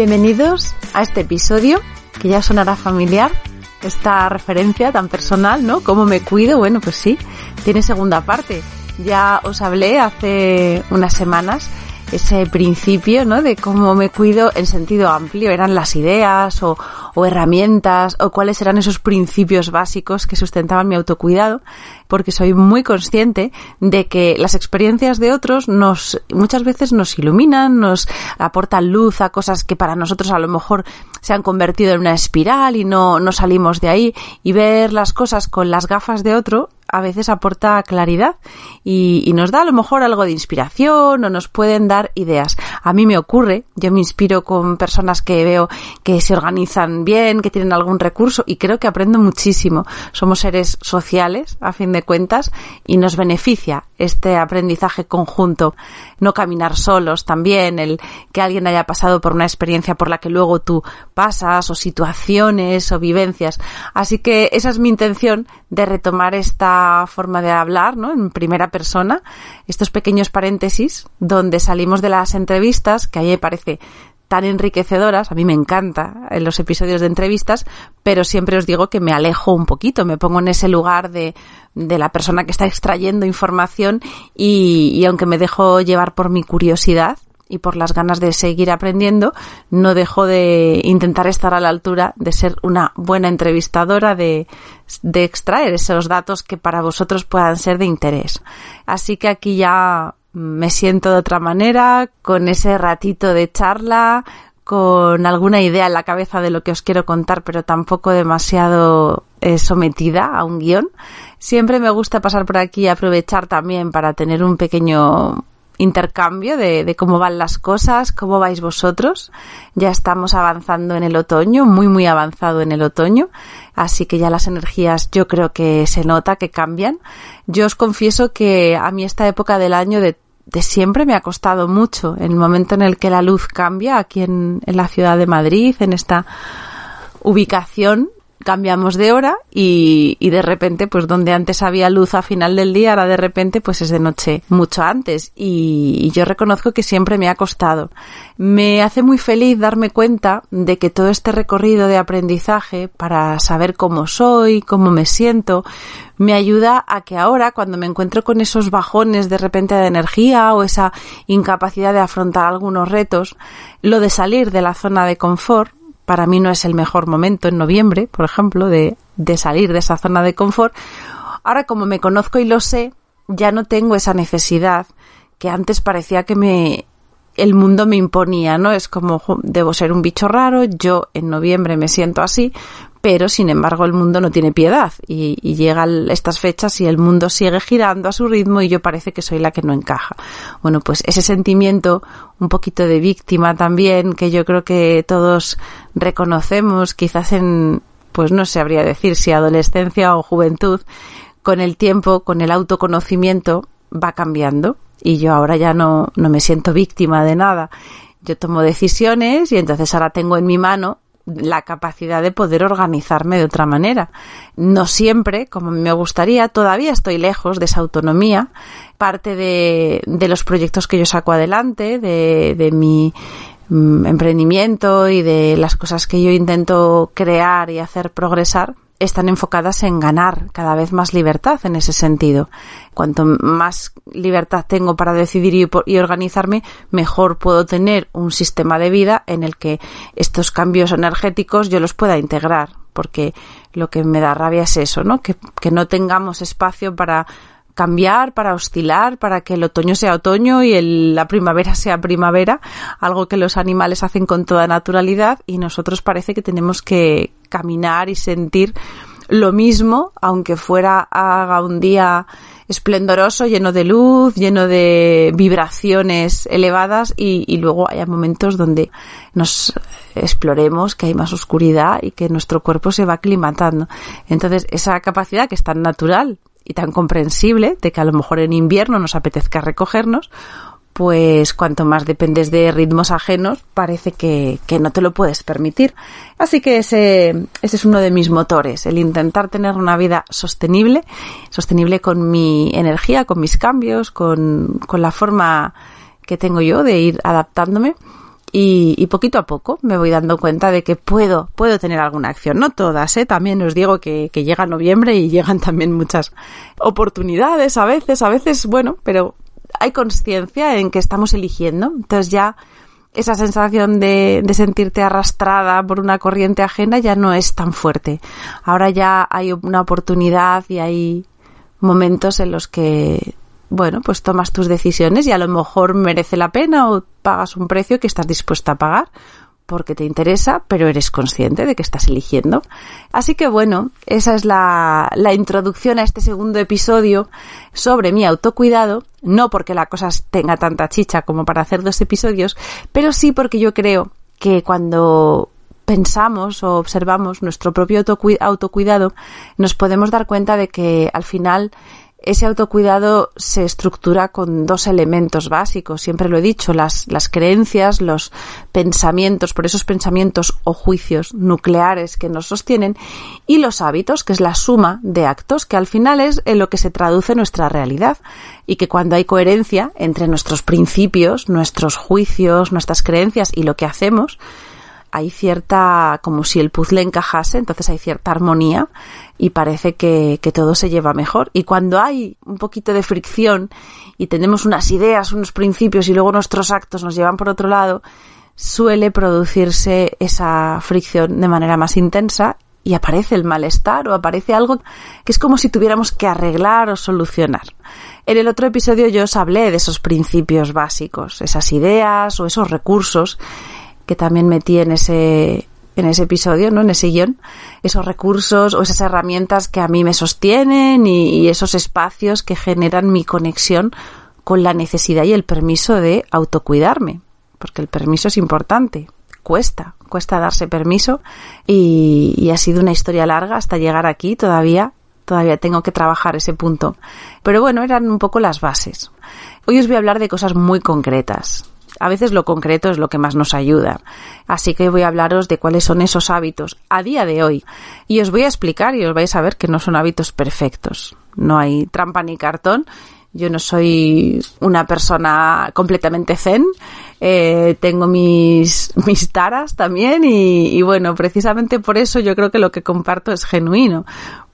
Bienvenidos a este episodio que ya sonará familiar, esta referencia tan personal, ¿no? ¿Cómo me cuido? Bueno, pues sí, tiene segunda parte. Ya os hablé hace unas semanas ese principio, ¿no? De cómo me cuido en sentido amplio, eran las ideas o, o herramientas o cuáles eran esos principios básicos que sustentaban mi autocuidado, porque soy muy consciente de que las experiencias de otros nos muchas veces nos iluminan, nos aportan luz a cosas que para nosotros a lo mejor se han convertido en una espiral y no, no salimos de ahí. Y ver las cosas con las gafas de otro a veces aporta claridad y, nos da a lo mejor algo de inspiración o nos pueden dar ideas. A mí me ocurre, yo me inspiro con personas que veo que se organizan bien, que tienen algún recurso y creo que aprendo muchísimo. Somos seres sociales, a fin de cuentas, y nos beneficia este aprendizaje conjunto. No caminar solos también, el que alguien haya pasado por una experiencia por la que luego tú pasas o situaciones o vivencias. Así que esa es mi intención de retomar esta forma de hablar, ¿no? En primera persona, estos pequeños paréntesis donde salimos de las entrevistas, que a mí me parece tan enriquecedoras, a mí me encanta en los episodios de entrevistas, pero siempre os digo que me alejo un poquito, me pongo en ese lugar de, de la persona que está extrayendo información y, y aunque me dejo llevar por mi curiosidad, y por las ganas de seguir aprendiendo, no dejo de intentar estar a la altura de ser una buena entrevistadora, de, de extraer esos datos que para vosotros puedan ser de interés. Así que aquí ya me siento de otra manera, con ese ratito de charla, con alguna idea en la cabeza de lo que os quiero contar, pero tampoco demasiado eh, sometida a un guion. Siempre me gusta pasar por aquí y aprovechar también para tener un pequeño intercambio de, cómo van las cosas, cómo vais vosotros. Ya estamos avanzando en el otoño, muy muy avanzado en el otoño, así que ya las energías yo creo que se nota que cambian. Yo os confieso que a mí esta época del año de, siempre me ha costado mucho, el momento en el que la luz cambia aquí en, en la ciudad de Madrid, en esta ubicación cambiamos de hora y, y, de repente, pues donde antes había luz a final del día, ahora de repente pues es de noche mucho antes y, y, yo reconozco que siempre me ha costado. Me hace muy feliz darme cuenta de que todo este recorrido de aprendizaje para saber cómo soy, cómo me siento, me ayuda a que ahora cuando me encuentro con esos bajones de repente de energía o esa incapacidad de afrontar algunos retos, lo de salir de la zona de confort para mí no es el mejor momento en noviembre, por ejemplo, de, de, salir de esa zona de confort. Ahora, como me conozco y lo sé, ya no tengo esa necesidad que antes parecía que me el mundo me imponía, ¿no? Es como debo ser un bicho raro, yo en noviembre me siento así, pero sin embargo el mundo no tiene piedad y, y llegan estas fechas y el mundo sigue girando a su ritmo y yo parece que soy la que no encaja. Bueno, pues ese sentimiento un poquito de víctima también que yo creo que todos reconocemos quizás en pues no sabría decir si adolescencia o juventud con el tiempo, con el autoconocimiento va cambiando y yo ahora ya no, no me siento víctima de nada. Yo tomo decisiones y entonces ahora tengo en mi mano la capacidad de poder organizarme de otra manera. No siempre, como me gustaría, todavía estoy lejos de esa autonomía. Parte de, de los proyectos que yo saco adelante, de, de mi mm, emprendimiento y de las cosas que yo intento crear y hacer progresar, están enfocadas en ganar cada vez más libertad en ese sentido. Cuanto más libertad tengo para decidir y, organizarme, mejor puedo tener un sistema de vida en el que estos cambios energéticos yo los pueda integrar. Porque lo que me da rabia es eso, ¿no? Que, que no tengamos espacio para cambiar, para oscilar, para que el otoño sea otoño y la primavera sea primavera, algo que los animales hacen con toda naturalidad y nosotros parece que tenemos que caminar y sentir lo mismo, aunque fuera haga un día esplendoroso, lleno de luz, lleno de vibraciones elevadas y, y, luego haya momentos donde nos exploremos que hay más oscuridad y que nuestro cuerpo se va aclimatando. Entonces, esa capacidad que es tan natural y tan comprensible de que a lo mejor en invierno nos apetezca recogernos, pues cuanto más dependes de ritmos ajenos, parece que, no te lo puedes permitir. Así que ese, ese es uno de mis motores, el intentar tener una vida sostenible, sostenible con mi energía, con mis cambios, con, con la forma que tengo yo de ir adaptándome y, poquito a poco me voy dando cuenta de que puedo, puedo tener alguna acción. No todas, ¿eh? También os digo que, que llega noviembre y llegan también muchas oportunidades a veces, a veces, bueno, pero hay conciencia en que estamos eligiendo. Entonces ya esa sensación de, de, sentirte arrastrada por una corriente ajena ya no es tan fuerte. Ahora ya hay una oportunidad y hay momentos en los que bueno, pues tomas tus decisiones y a lo mejor merece la pena o pagas un precio que estás dispuesta a pagar porque te interesa, pero eres consciente de que estás eligiendo. Así que bueno, esa es la, la introducción a este segundo episodio sobre mi autocuidado, no porque la cosa tenga tanta chicha como para hacer dos episodios, pero sí porque yo creo que cuando pensamos o observamos nuestro propio autocuidado, nos podemos dar cuenta de que al final ese autocuidado se estructura con dos elementos básicos, siempre lo he dicho, las, las creencias, los pensamientos, por esos pensamientos o juicios nucleares que nos sostienen, y los hábitos, que es la suma de actos, que al final es en lo que se traduce nuestra realidad, y que cuando hay coherencia entre nuestros principios, nuestros juicios, nuestras creencias y lo que hacemos, hay cierta, como si el puzzle encajase, entonces hay cierta armonía y parece que, que, todo se lleva mejor. Y cuando hay un poquito de fricción y tenemos unas ideas, unos principios y luego nuestros actos nos llevan por otro lado, suele producirse esa fricción de manera más intensa y aparece el malestar o aparece algo que es como si tuviéramos que arreglar o solucionar. En el otro episodio yo os hablé de esos principios básicos, esas ideas o esos recursos que también metí en ese, en ese episodio, ¿no? En ese guion, esos recursos o esas herramientas que a mí me sostienen y, esos espacios que generan mi conexión con la necesidad y el permiso de autocuidarme, porque el permiso es importante, cuesta, cuesta darse permiso y, y ha sido una historia larga hasta llegar aquí todavía. Todavía tengo que trabajar ese punto. Pero bueno, eran un poco las bases. Hoy os voy a hablar de cosas muy concretas a veces lo concreto es lo que más nos ayuda. Así que voy a hablaros de cuáles son esos hábitos a día de hoy. Y os voy a explicar y os vais a ver que no son hábitos perfectos. No hay trampa ni cartón. Yo no soy una persona completamente zen. Eh, tengo mis, mis taras también y, y bueno, precisamente por eso yo creo que lo que comparto es genuino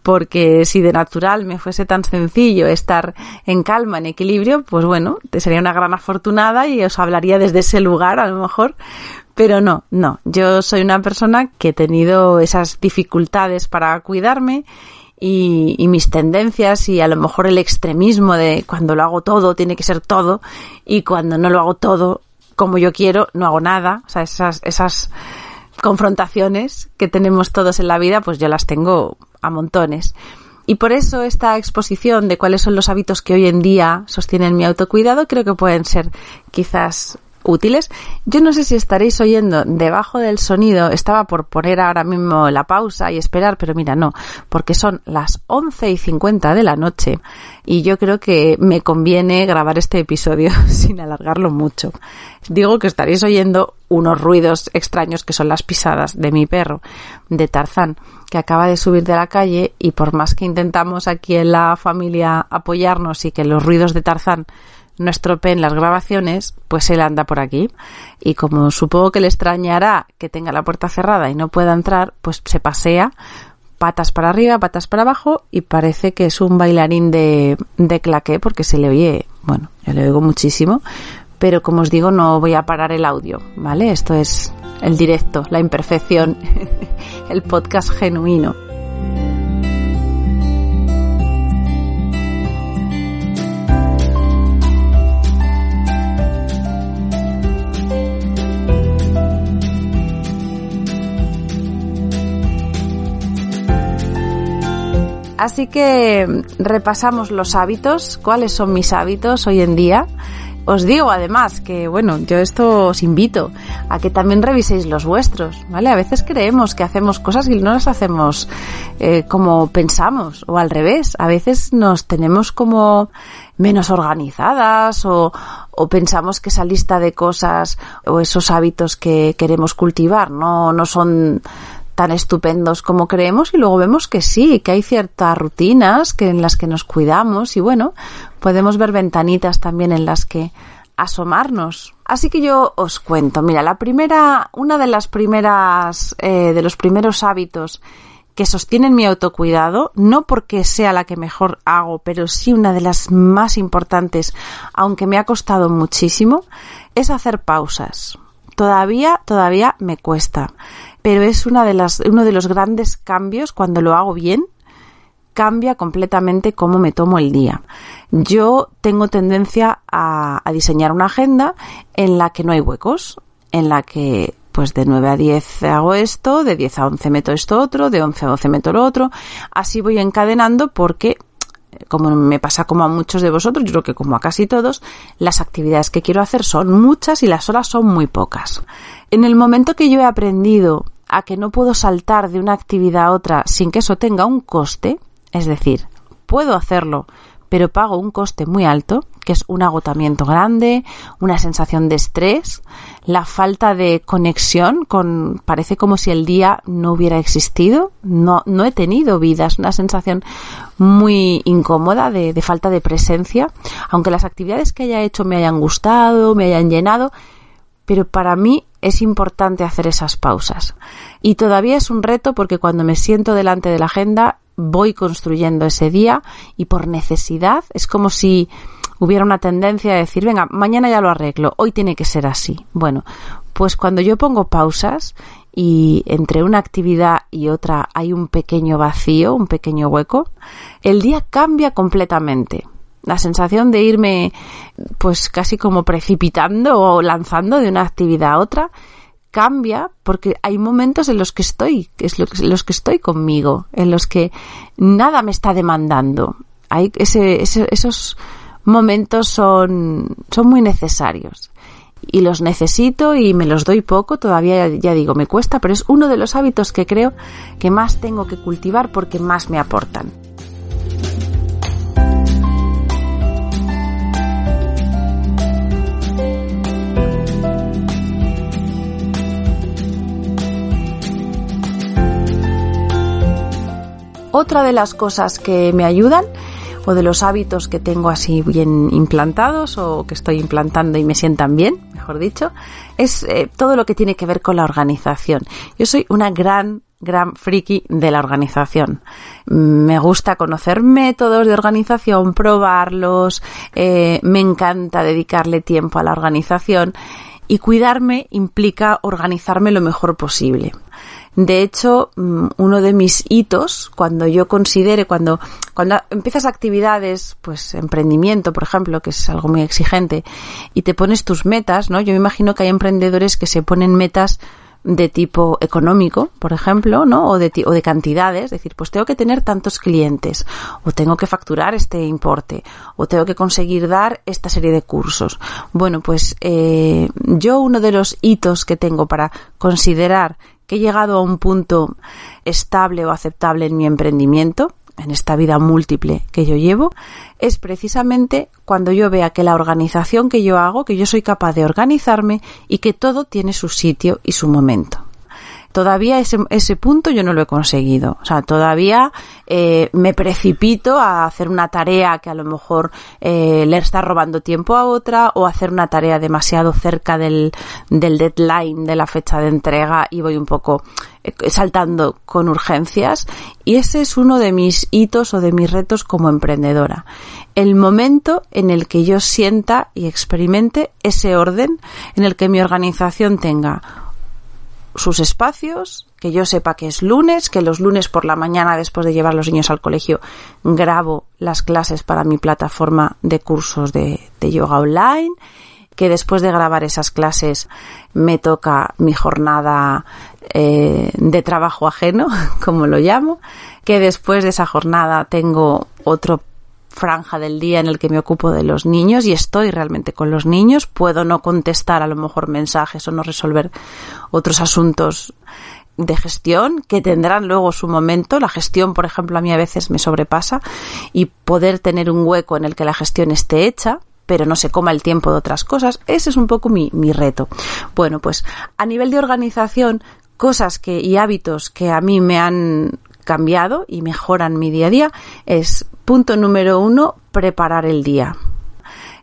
porque si de natural me fuese tan sencillo estar en calma, en equilibrio, pues bueno, te sería una gran afortunada y os hablaría desde ese lugar a lo mejor, pero no, no, yo soy una persona que he tenido esas dificultades para cuidarme y, mis tendencias y a lo mejor el extremismo de cuando lo hago todo tiene que ser todo y cuando no lo hago todo como yo quiero no hago nada, o sea, esas, esas confrontaciones que tenemos todos en la vida, pues yo las tengo a montones. Y por eso esta exposición de cuáles son los hábitos que hoy en día sostienen mi autocuidado creo que pueden ser quizás útiles. Yo no sé si estaréis oyendo debajo del sonido, estaba por poner ahora mismo la pausa y esperar, pero mira, no, porque son las 11 y 50 de la noche y yo creo que me conviene grabar este episodio sin alargarlo mucho. Digo que estaréis oyendo unos ruidos extraños que son las pisadas de mi perro, de Tarzán, que acaba de subir de la calle y por más que intentamos aquí en la familia apoyarnos y que los ruidos de Tarzán no estropeen las grabaciones, pues él anda por aquí. Y como supongo que le extrañará que tenga la puerta cerrada y no pueda entrar, pues se pasea patas para arriba, patas para abajo y parece que es un bailarín de, de claqué porque se le oye, bueno, yo le oigo muchísimo, pero como os digo no voy a parar el audio, ¿vale? Esto es el directo, la imperfección, el podcast genuino. Así que repasamos los hábitos, cuáles son mis hábitos hoy en día. Os digo además que, bueno, yo esto os invito a que también reviséis los vuestros, ¿vale? A veces creemos que hacemos cosas y no las hacemos eh, como pensamos, o al revés. A veces nos tenemos como menos organizadas o, o pensamos que esa lista de cosas o esos hábitos que queremos cultivar no, no son tan estupendos como creemos y luego vemos que sí, que hay ciertas rutinas que en las que nos cuidamos y bueno, podemos ver ventanitas también en las que asomarnos. Así que yo os cuento, mira, la primera, una de las primeras, eh, de los primeros hábitos que sostienen mi autocuidado, no porque sea la que mejor hago, pero sí una de las más importantes, aunque me ha costado muchísimo, es hacer pausas. Todavía, todavía me cuesta pero es una de las, uno de los grandes cambios cuando lo hago bien. Cambia completamente cómo me tomo el día. Yo tengo tendencia a, a diseñar una agenda en la que no hay huecos, en la que pues de 9 a 10 hago esto, de 10 a 11 meto esto otro, de 11 a 12 meto lo otro. Así voy encadenando porque como me pasa como a muchos de vosotros, yo creo que como a casi todos, las actividades que quiero hacer son muchas y las horas son muy pocas. En el momento que yo he aprendido a que no puedo saltar de una actividad a otra sin que eso tenga un coste, es decir, puedo hacerlo, pero pago un coste muy alto, que es un agotamiento grande, una sensación de estrés, la falta de conexión con, parece como si el día no hubiera existido, no, no he tenido vida, es una sensación muy incómoda de, de falta de presencia, aunque las actividades que haya hecho me hayan gustado, me hayan llenado, pero para mí es importante hacer esas pausas. Y todavía es un reto porque cuando me siento delante de la agenda voy construyendo ese día y por necesidad es como si hubiera una tendencia a decir, venga, mañana ya lo arreglo, hoy tiene que ser así. Bueno, pues cuando yo pongo pausas y entre una actividad y otra hay un pequeño vacío, un pequeño hueco, el día cambia completamente la sensación de irme pues casi como precipitando o lanzando de una actividad a otra cambia porque hay momentos en los que estoy, es en los que estoy conmigo, en los que nada me está demandando. Hay ese, esos momentos son, son muy necesarios y los necesito y me los doy poco, todavía ya digo, me cuesta, pero es uno de los hábitos que creo que más tengo que cultivar porque más me aportan. Otra de las cosas que me ayudan o de los hábitos que tengo así bien implantados o que estoy implantando y me sientan bien, mejor dicho, es eh, todo lo que tiene que ver con la organización. Yo soy una gran gran friki de la organización. Me gusta conocer métodos de organización, probarlos, eh, me encanta dedicarle tiempo a la organización y cuidarme implica organizarme lo mejor posible. De hecho, mm, uno de mis hitos, cuando yo considere, cuando, cuando empiezas actividades, pues emprendimiento, por ejemplo, que es algo muy exigente, y te pones tus metas, ¿no? Yo me imagino que hay emprendedores que se ponen metas de tipo económico, por ejemplo, ¿no? O de, o de cantidades, es decir, pues tengo que tener tantos clientes, o tengo que facturar este importe, o tengo que conseguir dar esta serie de cursos. Bueno, pues eh, yo uno de los hitos que tengo para considerar que he llegado a un punto estable o aceptable en mi emprendimiento, en esta vida múltiple que yo llevo, es precisamente cuando yo vea que la organización que yo hago, que yo soy capaz de organizarme y que todo tiene su sitio y su momento. Todavía ese, ese punto yo no lo he conseguido. O sea, todavía eh, me precipito a hacer una tarea que a lo mejor eh, le está robando tiempo a otra o hacer una tarea demasiado cerca del, del deadline de la fecha de entrega y voy un poco eh, saltando con urgencias y ese es uno de mis hitos o de mis retos como emprendedora. El momento en el que yo sienta y experimente ese orden en el que mi organización tenga sus espacios, que yo sepa que es lunes, que los lunes por la mañana después de llevar a los niños al colegio grabo las clases para mi plataforma de cursos de, yoga online, que después de grabar esas clases me toca mi jornada eh, de trabajo ajeno, como lo llamo, que después de esa jornada tengo otro franja del día en el que me ocupo de los niños y estoy realmente con los niños. Puedo no contestar a lo mejor mensajes o no resolver otros asuntos de gestión que tendrán luego su momento. La gestión, por ejemplo, a mí a veces me sobrepasa y poder tener un hueco en el que la gestión esté hecha pero no se coma el tiempo de otras cosas. Ese es un poco mi, mi reto. Bueno, pues a nivel de organización, cosas que y hábitos que a mí me han cambiado y mejoran mi día a día es punto número uno, preparar el día.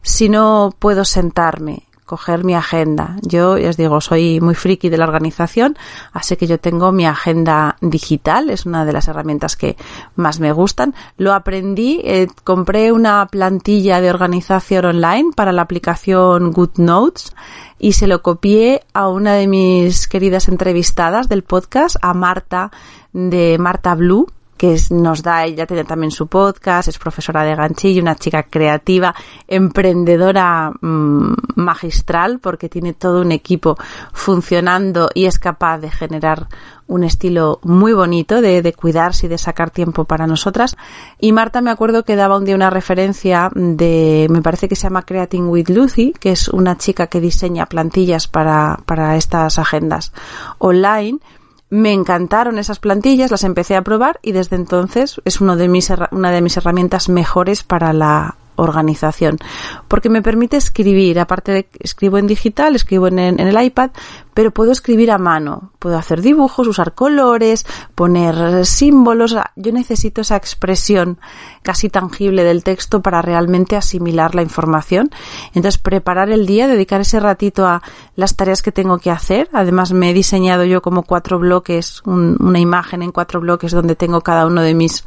Si no puedo sentarme, coger mi agenda. Yo, ya os digo, soy muy friki de la organización, así que yo tengo mi agenda digital, es una de las herramientas que más me gustan. Lo aprendí, eh, compré una plantilla de organización online para la aplicación GoodNotes y se lo copié a una de mis queridas entrevistadas del podcast, a Marta de Marta Blue, que nos da, ella tiene también su podcast, es profesora de ganchillo, una chica creativa, emprendedora mm, magistral, porque tiene todo un equipo funcionando y es capaz de generar un estilo muy bonito de, de, cuidarse y de sacar tiempo para nosotras. Y Marta me acuerdo que daba un día una referencia de, me parece que se llama Creating with Lucy, que es una chica que diseña plantillas para, para estas agendas online me encantaron esas plantillas, las empecé a probar y desde entonces es uno de mis, una de mis herramientas mejores para la organización, porque me permite escribir, aparte de escribo en digital, escribo en, el iPad, pero puedo escribir a mano, puedo hacer dibujos, usar colores, poner símbolos, yo necesito esa expresión casi tangible del texto para realmente asimilar la información. Entonces, preparar el día, dedicar ese ratito a las tareas que tengo que hacer. Además, me he diseñado yo como cuatro bloques, una imagen en cuatro bloques donde tengo cada uno de mis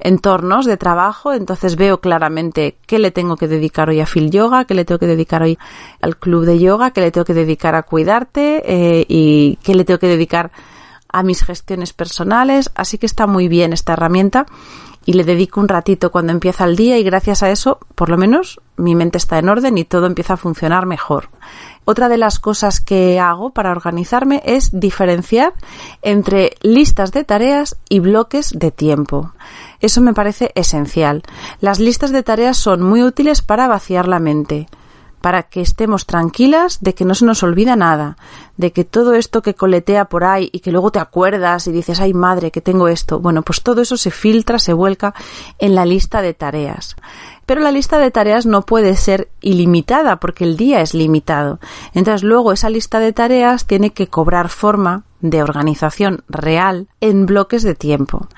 entornos de trabajo, entonces veo claramente qué le tengo que dedicar hoy a Phil Yoga, qué le tengo que dedicar hoy al club de yoga, qué le tengo que dedicar a cuidarte eh, y qué le tengo que dedicar a mis gestiones personales. Así que está muy bien esta herramienta y le dedico un ratito cuando empieza el día y gracias a eso, por lo menos, mi mente está en orden y todo empieza a funcionar mejor. Otra de las cosas que hago para organizarme es diferenciar entre listas de tareas y bloques de tiempo. Eso me parece esencial. Las listas de tareas son muy útiles para vaciar la mente para que estemos tranquilas de que no se nos olvida nada, de que todo esto que coletea por ahí y que luego te acuerdas y dices, ay madre, que tengo esto, bueno, pues todo eso se filtra, se vuelca en la lista de tareas. Pero la lista de tareas no puede ser ilimitada porque el día es limitado. Entonces luego esa lista de tareas tiene que cobrar forma de organización real en bloques de tiempo.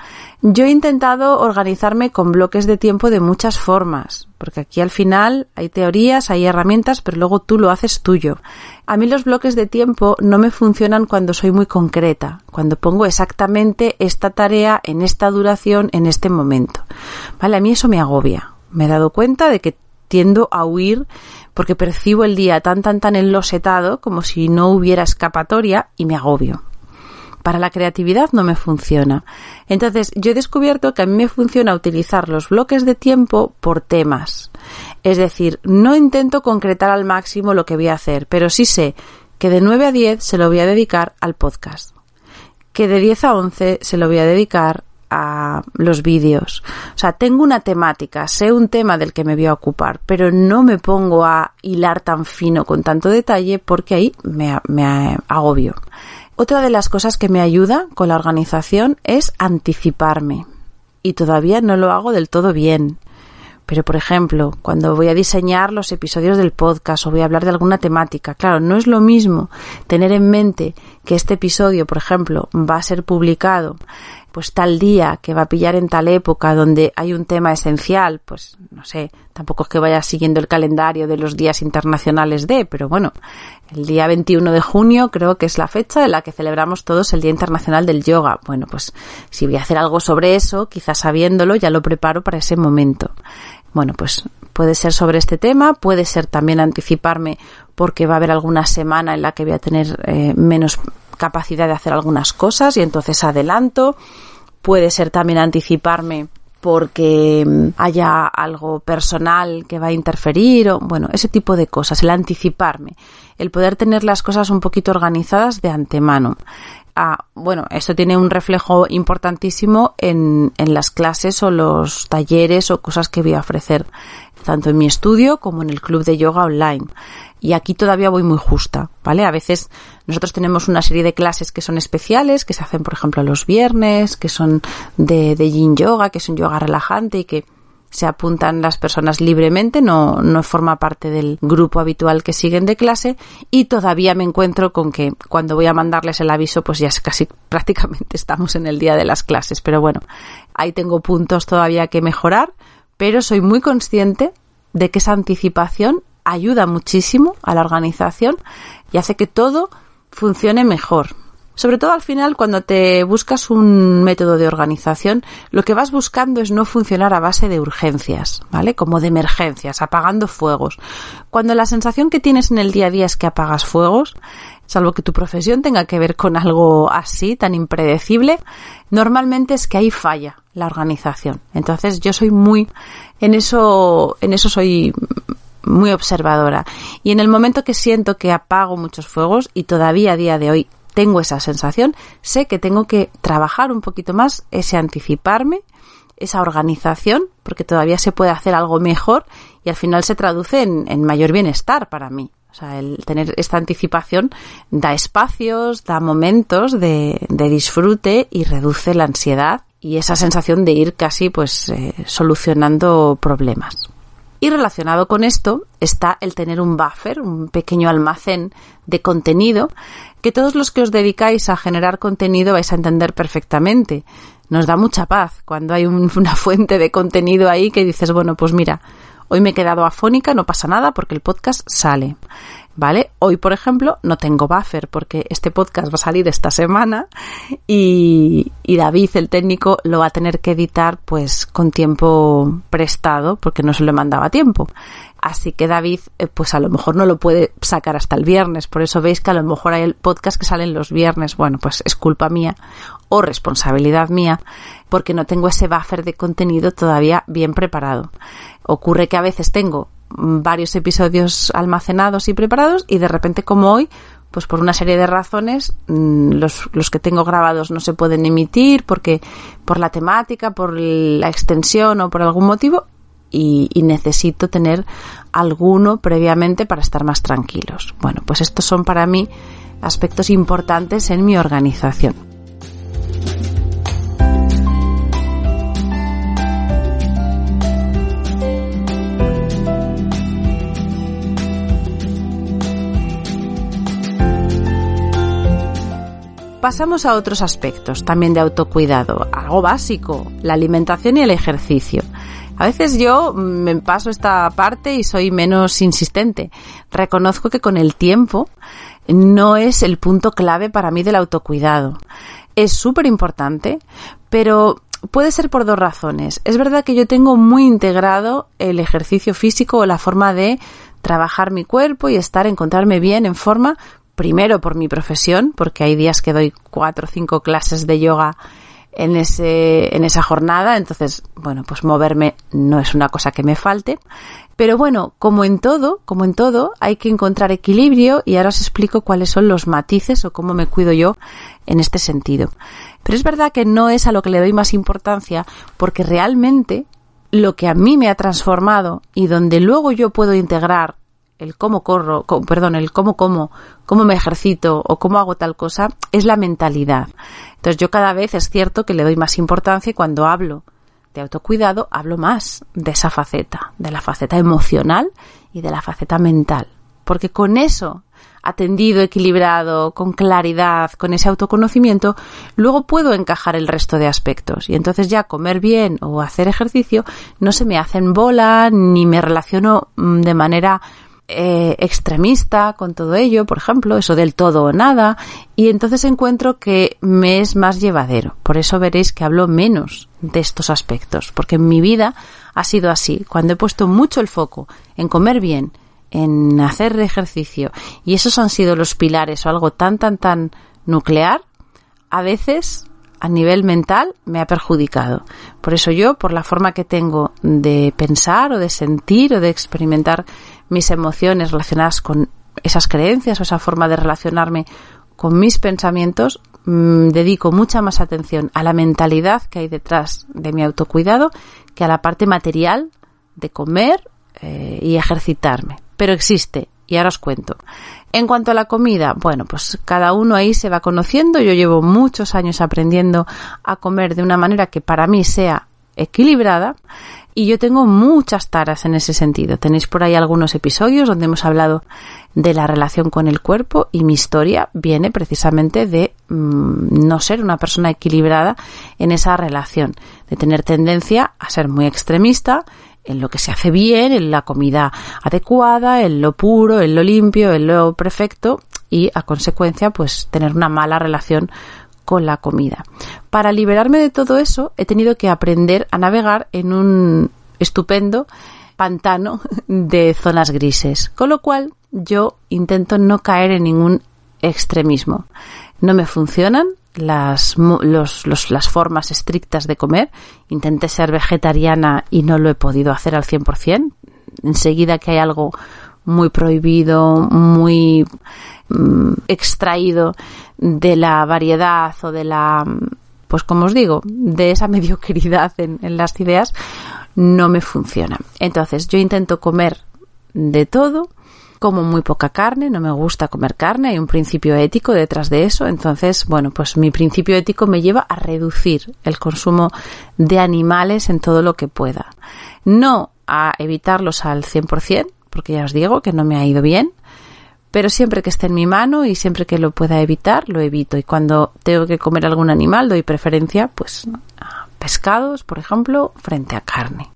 Yo he intentado organizarme con bloques de tiempo de muchas formas, porque aquí al final hay teorías, hay herramientas, pero luego tú lo haces tuyo. A mí los bloques de tiempo no me funcionan cuando soy muy concreta, cuando pongo exactamente esta tarea en esta duración en este momento. Vale, a mí eso me agobia. Me he dado cuenta de que tiendo a huir porque percibo el día tan tan tan enlosetado como si no hubiera escapatoria y me agobio para la creatividad no me funciona. Entonces, yo he descubierto que a mí me funciona utilizar los bloques de tiempo por temas. Es decir, no intento concretar al máximo lo que voy a hacer, pero sí sé que de 9 a 10 se lo voy a dedicar al podcast, que de 10 a 11 se lo voy a dedicar los vídeos. O sea, tengo una temática, sé un tema del que me voy a ocupar, pero no me pongo a hilar tan fino con tanto detalle porque ahí me, me agobio. Otra de las cosas que me ayuda con la organización es anticiparme. Y todavía no lo hago del todo bien. Pero, por ejemplo, cuando voy a diseñar los episodios del podcast o voy a hablar de alguna temática, claro, no es lo mismo tener en mente que este episodio, por ejemplo, va a ser publicado pues tal día que va a pillar en tal época donde hay un tema esencial, pues no sé, tampoco es que vaya siguiendo el calendario de los días internacionales de, pero bueno, el día 21 de junio creo que es la fecha en la que celebramos todos el Día Internacional del Yoga. Bueno, pues si voy a hacer algo sobre eso, quizás sabiéndolo, ya lo preparo para ese momento. Bueno, pues puede ser sobre este tema, puede ser también anticiparme porque va a haber alguna semana en la que voy a tener eh, menos capacidad de hacer algunas cosas y entonces adelanto. Puede ser también anticiparme porque mm, haya algo personal que va a interferir o bueno, ese tipo de cosas, el anticiparme, el poder tener las cosas un poquito organizadas de antemano. Ah, bueno, esto tiene un reflejo importantísimo en, en las clases o los talleres o cosas que voy a ofrecer, tanto en mi estudio como en el club de yoga online. Y aquí todavía voy muy justa, ¿vale? A veces nosotros tenemos una serie de clases que son especiales, que se hacen, por ejemplo, los viernes, que son de, de yin yoga, que es un yoga relajante y que se apuntan las personas libremente, no, no forma parte del grupo habitual que siguen de clase. Y todavía me encuentro con que cuando voy a mandarles el aviso pues ya es casi prácticamente estamos en el día de las clases, pero bueno, ahí tengo puntos todavía que mejorar, pero soy muy consciente de que esa anticipación ayuda muchísimo a la organización y hace que todo funcione mejor. Sobre todo al final, cuando te buscas un método de organización, lo que vas buscando es no funcionar a base de urgencias, ¿vale? Como de emergencias, apagando fuegos. Cuando la sensación que tienes en el día a día es que apagas fuegos, salvo que tu profesión tenga que ver con algo así, tan impredecible, normalmente es que ahí falla la organización. Entonces yo soy muy, en eso, en eso soy muy observadora. Y en el momento que siento que apago muchos fuegos, y todavía a día de hoy tengo esa sensación, sé que tengo que trabajar un poquito más ese anticiparme, esa organización, porque todavía se puede hacer algo mejor y al final se traduce en, mayor bienestar para mí. O sea, el tener esta anticipación da espacios, da momentos de, disfrute y reduce la ansiedad y esa sensación de ir casi pues eh, solucionando problemas. Y relacionado con esto está el tener un buffer, un pequeño almacén de contenido que todos los que os dedicáis a generar contenido vais a entender perfectamente. Nos da mucha paz cuando hay una fuente de contenido ahí que dices, bueno, pues mira, hoy me he quedado afónica, no pasa nada porque el podcast sale. ¿Vale? Hoy, por ejemplo, no tengo buffer porque este podcast va a salir esta semana y, David, el técnico, lo va a tener que editar pues con tiempo prestado porque no se le mandaba tiempo. Así que David, eh, pues a lo mejor no lo puede sacar hasta el viernes. Por eso veis que a lo mejor hay el podcast que salen los viernes. Bueno, pues es culpa mía o responsabilidad mía porque no tengo ese buffer de contenido todavía bien preparado. Ocurre que a veces tengo varios episodios almacenados y preparados y de repente como hoy pues por una serie de razones mm, los, los, que tengo grabados no se pueden emitir porque por la temática, por la extensión o por algún motivo y, y, necesito tener alguno previamente para estar más tranquilos. Bueno, pues estos son para mí aspectos importantes en mi organización. Pasamos a otros aspectos también de autocuidado, algo básico, la alimentación y el ejercicio. A veces yo me paso esta parte y soy menos insistente. Reconozco que con el tiempo no es el punto clave para mí del autocuidado. Es súper importante, pero puede ser por dos razones. Es verdad que yo tengo muy integrado el ejercicio físico o la forma de trabajar mi cuerpo y estar, encontrarme bien en forma primero por mi profesión, porque hay días que doy cuatro o cinco clases de yoga en ese, en esa jornada, entonces, bueno, pues moverme no es una cosa que me falte. Pero bueno, como en todo, como en todo, hay que encontrar equilibrio y ahora os explico cuáles son los matices o cómo me cuido yo en este sentido. Pero es verdad que no es a lo que le doy más importancia porque realmente lo que a mí me ha transformado y donde luego yo puedo integrar el cómo corro, perdón, el cómo como, cómo me ejercito o cómo hago tal cosa, es la mentalidad. Entonces yo cada vez es cierto que le doy más importancia cuando hablo de autocuidado hablo más de esa faceta, de la faceta emocional y de la faceta mental. Porque con eso atendido, equilibrado, con claridad, con ese autoconocimiento, luego puedo encajar el resto de aspectos. Y entonces ya comer bien o hacer ejercicio no se me hacen bola ni me relaciono mm, de manera eh, extremista con todo ello, por ejemplo, eso del todo o nada, y entonces encuentro que me es más llevadero. Por eso veréis que hablo menos de estos aspectos, porque en mi vida ha sido así. Cuando he puesto mucho el foco en comer bien, en hacer ejercicio, y esos han sido los pilares o algo tan, tan, tan nuclear, a veces a nivel mental me ha perjudicado. Por eso yo, por la forma que tengo de pensar o de sentir o de experimentar mis emociones relacionadas con esas creencias o esa forma de relacionarme con mis pensamientos, mm, dedico mucha más atención a la mentalidad que hay detrás de mi autocuidado que a la parte material de comer eh, y ejercitarme. Pero existe, y ahora os cuento. En cuanto a la comida, bueno, pues cada uno ahí se va conociendo. Yo llevo muchos años aprendiendo a comer de una manera que para mí sea equilibrada y yo tengo muchas taras en ese sentido. Tenéis por ahí algunos episodios donde hemos hablado de la relación con el cuerpo y mi historia viene precisamente de mm, no ser una persona equilibrada en esa relación, de tener tendencia a ser muy extremista en lo que se hace bien, en la comida adecuada, en lo puro, en lo limpio, en lo perfecto y a consecuencia pues tener una mala relación con la comida. Para liberarme de todo eso he tenido que aprender a navegar en un estupendo pantano de zonas grises, con lo cual yo intento no caer en ningún extremismo. No me funcionan las, las formas estrictas de comer. Intenté ser vegetariana y no lo he podido hacer al 100%. Enseguida que hay algo muy prohibido, muy mm, extraído de la variedad o de la, pues como os digo, de esa mediocridad en, en las ideas, no me funciona. Entonces yo intento comer de todo, como muy poca carne, no me gusta comer carne, hay un principio ético detrás de eso, entonces, bueno, pues mi principio ético me lleva a reducir el consumo de animales en todo lo que pueda. No a evitarlos al 100%, porque ya os digo que no me ha ido bien, pero siempre que esté en mi mano y siempre que lo pueda evitar, lo evito. Y cuando tengo que comer algún animal, doy preferencia, pues, a pescados, por ejemplo, frente a carne.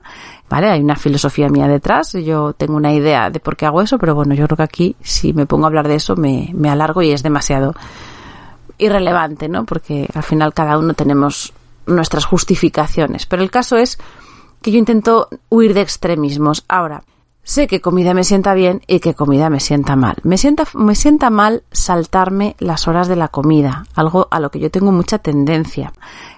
¿Vale? Hay una filosofía mía detrás, yo tengo una idea de por qué hago eso, pero bueno, yo creo que aquí, si me pongo a hablar de eso, me, me alargo y es demasiado irrelevante, ¿no? Porque al final cada uno tenemos nuestras justificaciones. Pero el caso es que yo intento huir de extremismos. Ahora, Sé que comida me sienta bien y que comida me sienta mal. Me sienta, me sienta mal saltarme las horas de la comida, algo a lo que yo tengo mucha tendencia.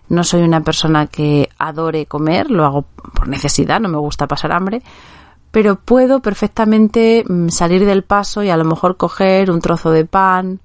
No soy una persona que adore comer, lo hago por necesidad, no me gusta pasar hambre, pero puedo perfectamente mm, salir del paso y a lo mejor coger un trozo de pan,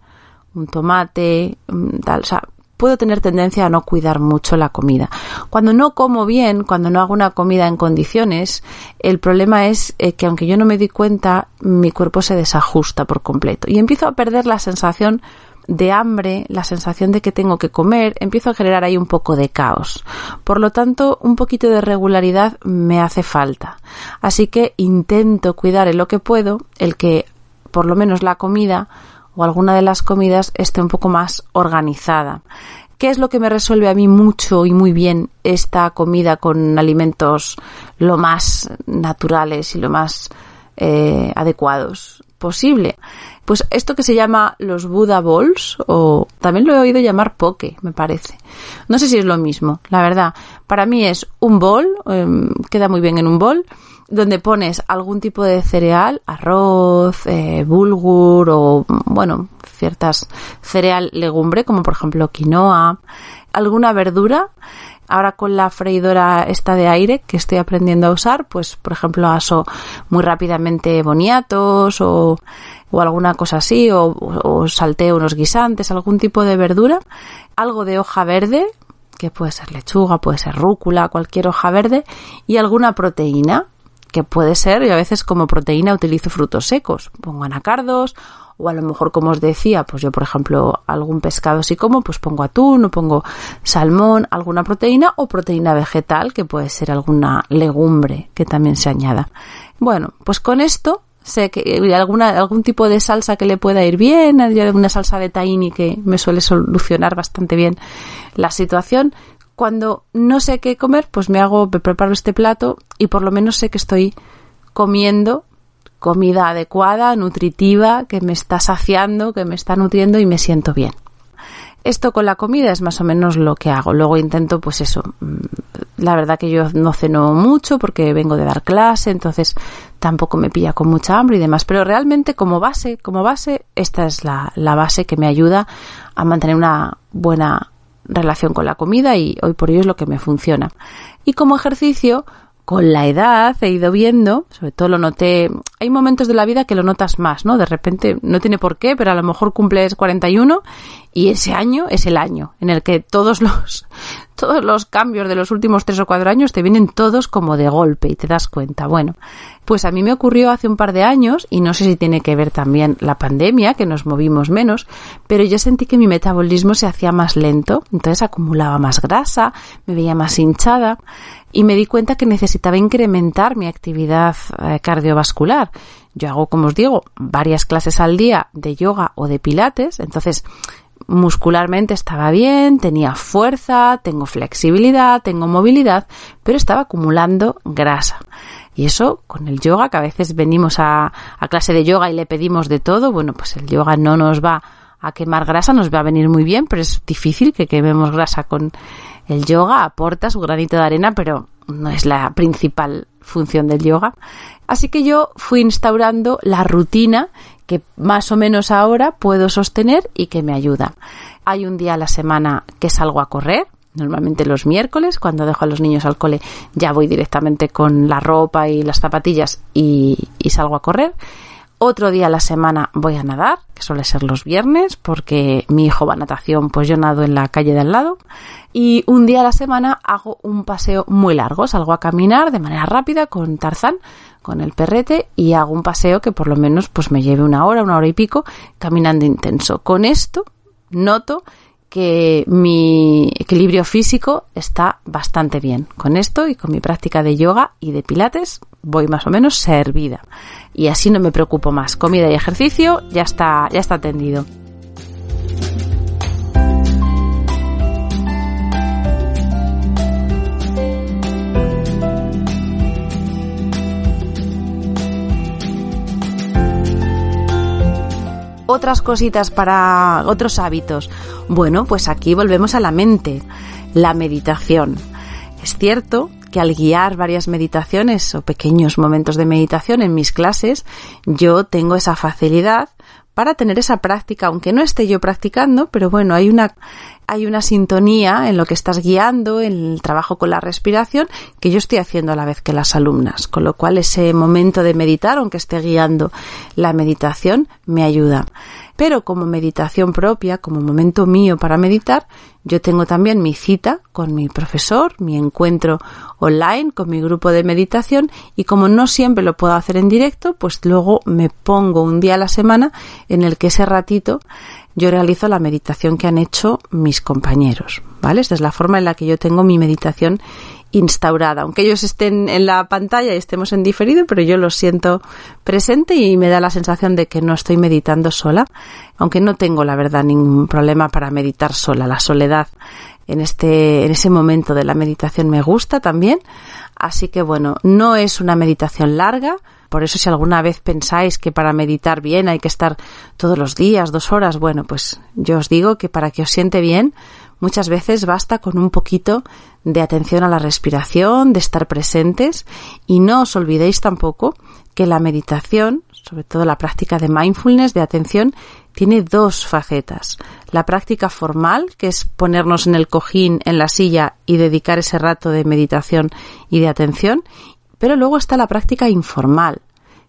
un tomate, mm, tal, o sea, puedo tener tendencia a no cuidar mucho la comida. Cuando no como bien, cuando no hago una comida en condiciones, el problema es eh, que aunque yo no me di cuenta, mi cuerpo se desajusta por completo y empiezo a perder la sensación de hambre, la sensación de que tengo que comer, empiezo a generar ahí un poco de caos. Por lo tanto, un poquito de regularidad me hace falta. Así que intento cuidar en lo que puedo el que por lo menos la comida o alguna de las comidas esté un poco más organizada. ¿Qué es lo que me resuelve a mí mucho y muy bien esta comida con alimentos lo más naturales y lo más eh, adecuados posible? Pues esto que se llama los Buddha Bowls, o también lo he oído llamar poke, me parece. No sé si es lo mismo, la verdad. Para mí es un bol, em, queda muy bien en un bol, donde pones algún tipo de cereal, arroz, eh, bulgur o, bueno, ciertas cereal legumbre, como por ejemplo quinoa, alguna verdura. Ahora con la freidora esta de aire que estoy aprendiendo a usar, pues por ejemplo aso muy rápidamente boniatos o, o alguna cosa así, o, o salteo unos guisantes, algún tipo de verdura, algo de hoja verde, que puede ser lechuga, puede ser rúcula, cualquier hoja verde, y alguna proteína, que puede ser, y a veces como proteína utilizo frutos secos, pongo anacardos o a lo mejor como os decía, pues yo por ejemplo algún pescado si como, pues pongo atún o pongo salmón, alguna proteína o proteína vegetal que puede ser alguna legumbre que también se añada. Bueno, pues con esto sé que alguna, algún tipo de salsa que le pueda ir bien, alguna salsa de tahini que me suele solucionar bastante bien la situación. Cuando no sé qué comer, pues me hago, me preparo este plato y por lo menos sé que estoy comiendo comida adecuada, nutritiva, que me está saciando, que me está nutriendo y me siento bien. Esto con la comida es más o menos lo que hago. Luego intento, pues eso. Mm, la verdad que yo no ceno mucho porque vengo de dar clase, entonces tampoco me pilla con mucha hambre y demás. Pero realmente como base, como base, esta es la, la base que me ayuda a mantener una buena relación con la comida y hoy por hoy es lo que me funciona. Y como ejercicio, con la edad he ido viendo, sobre todo lo noté, hay momentos de la vida que lo notas más, ¿no? De repente, no tiene por qué, pero a lo mejor cumples 41 y ese año es el año en el que todos los, todos los cambios de los últimos tres o cuatro años te vienen todos como de golpe y te das cuenta. Bueno, pues a mí me ocurrió hace un par de años y no sé si tiene que ver también la pandemia, que nos movimos menos, pero yo sentí que mi metabolismo se hacía más lento, entonces acumulaba más grasa, me veía más hinchada y me di cuenta que necesitaba incrementar mi actividad eh, cardiovascular. Yo hago, como os digo, varias clases al día de yoga o de pilates, entonces muscularmente estaba bien, tenía fuerza, tengo flexibilidad, tengo movilidad, pero estaba acumulando grasa. Y eso con el yoga, que a veces venimos a, a clase de yoga y le pedimos de todo, bueno, pues el yoga no nos va a quemar grasa, nos va a venir muy bien, pero es difícil que quememos grasa con el yoga, aporta su granito de arena, pero no es la principal función del yoga. Así que yo fui instaurando la rutina que más o menos ahora puedo sostener y que me ayuda. Hay un día a la semana que salgo a correr, normalmente los miércoles, cuando dejo a los niños al cole ya voy directamente con la ropa y las zapatillas y, y salgo a correr. Otro día a la semana voy a nadar, que suele ser los viernes, porque mi hijo va a natación, pues yo nado en la calle de al lado. Y un día a la semana hago un paseo muy largo, salgo a caminar de manera rápida con Tarzán, con el perrete, y hago un paseo que por lo menos pues me lleve una hora, una hora y pico, caminando intenso. Con esto noto que mi equilibrio físico está bastante bien. Con esto y con mi práctica de yoga y de pilates voy más o menos servida. Y así no me preocupo más. Comida y ejercicio ya está, ya está atendido. Otras cositas para otros hábitos. Bueno, pues aquí volvemos a la mente, la meditación. Es cierto que al guiar varias meditaciones o pequeños momentos de meditación en mis clases, yo tengo esa facilidad para tener esa práctica, aunque no esté yo practicando, pero bueno, hay una, hay una sintonía en lo que estás guiando, en el trabajo con la respiración, que yo estoy haciendo a la vez que las alumnas, con lo cual ese momento de meditar, aunque esté guiando la meditación, me ayuda. Pero como meditación propia, como momento mío para meditar, yo tengo también mi cita con mi profesor, mi encuentro online con mi grupo de meditación y como no siempre lo puedo hacer en directo, pues luego me pongo un día a la semana en el que ese ratito yo realizo la meditación que han hecho mis compañeros, ¿vale? Esta es la forma en la que yo tengo mi meditación instaurada, aunque ellos estén en la pantalla y estemos en diferido, pero yo lo siento presente y me da la sensación de que no estoy meditando sola, aunque no tengo la verdad ningún problema para meditar sola. La soledad en este, en ese momento de la meditación me gusta también. Así que bueno, no es una meditación larga, por eso si alguna vez pensáis que para meditar bien hay que estar todos los días, dos horas, bueno, pues yo os digo que para que os siente bien, muchas veces basta con un poquito de atención a la respiración, de estar presentes y no os olvidéis tampoco que la meditación, sobre todo la práctica de mindfulness, de atención, tiene dos facetas. La práctica formal, que es ponernos en el cojín, en la silla y dedicar ese rato de meditación y de atención, pero luego está la práctica informal,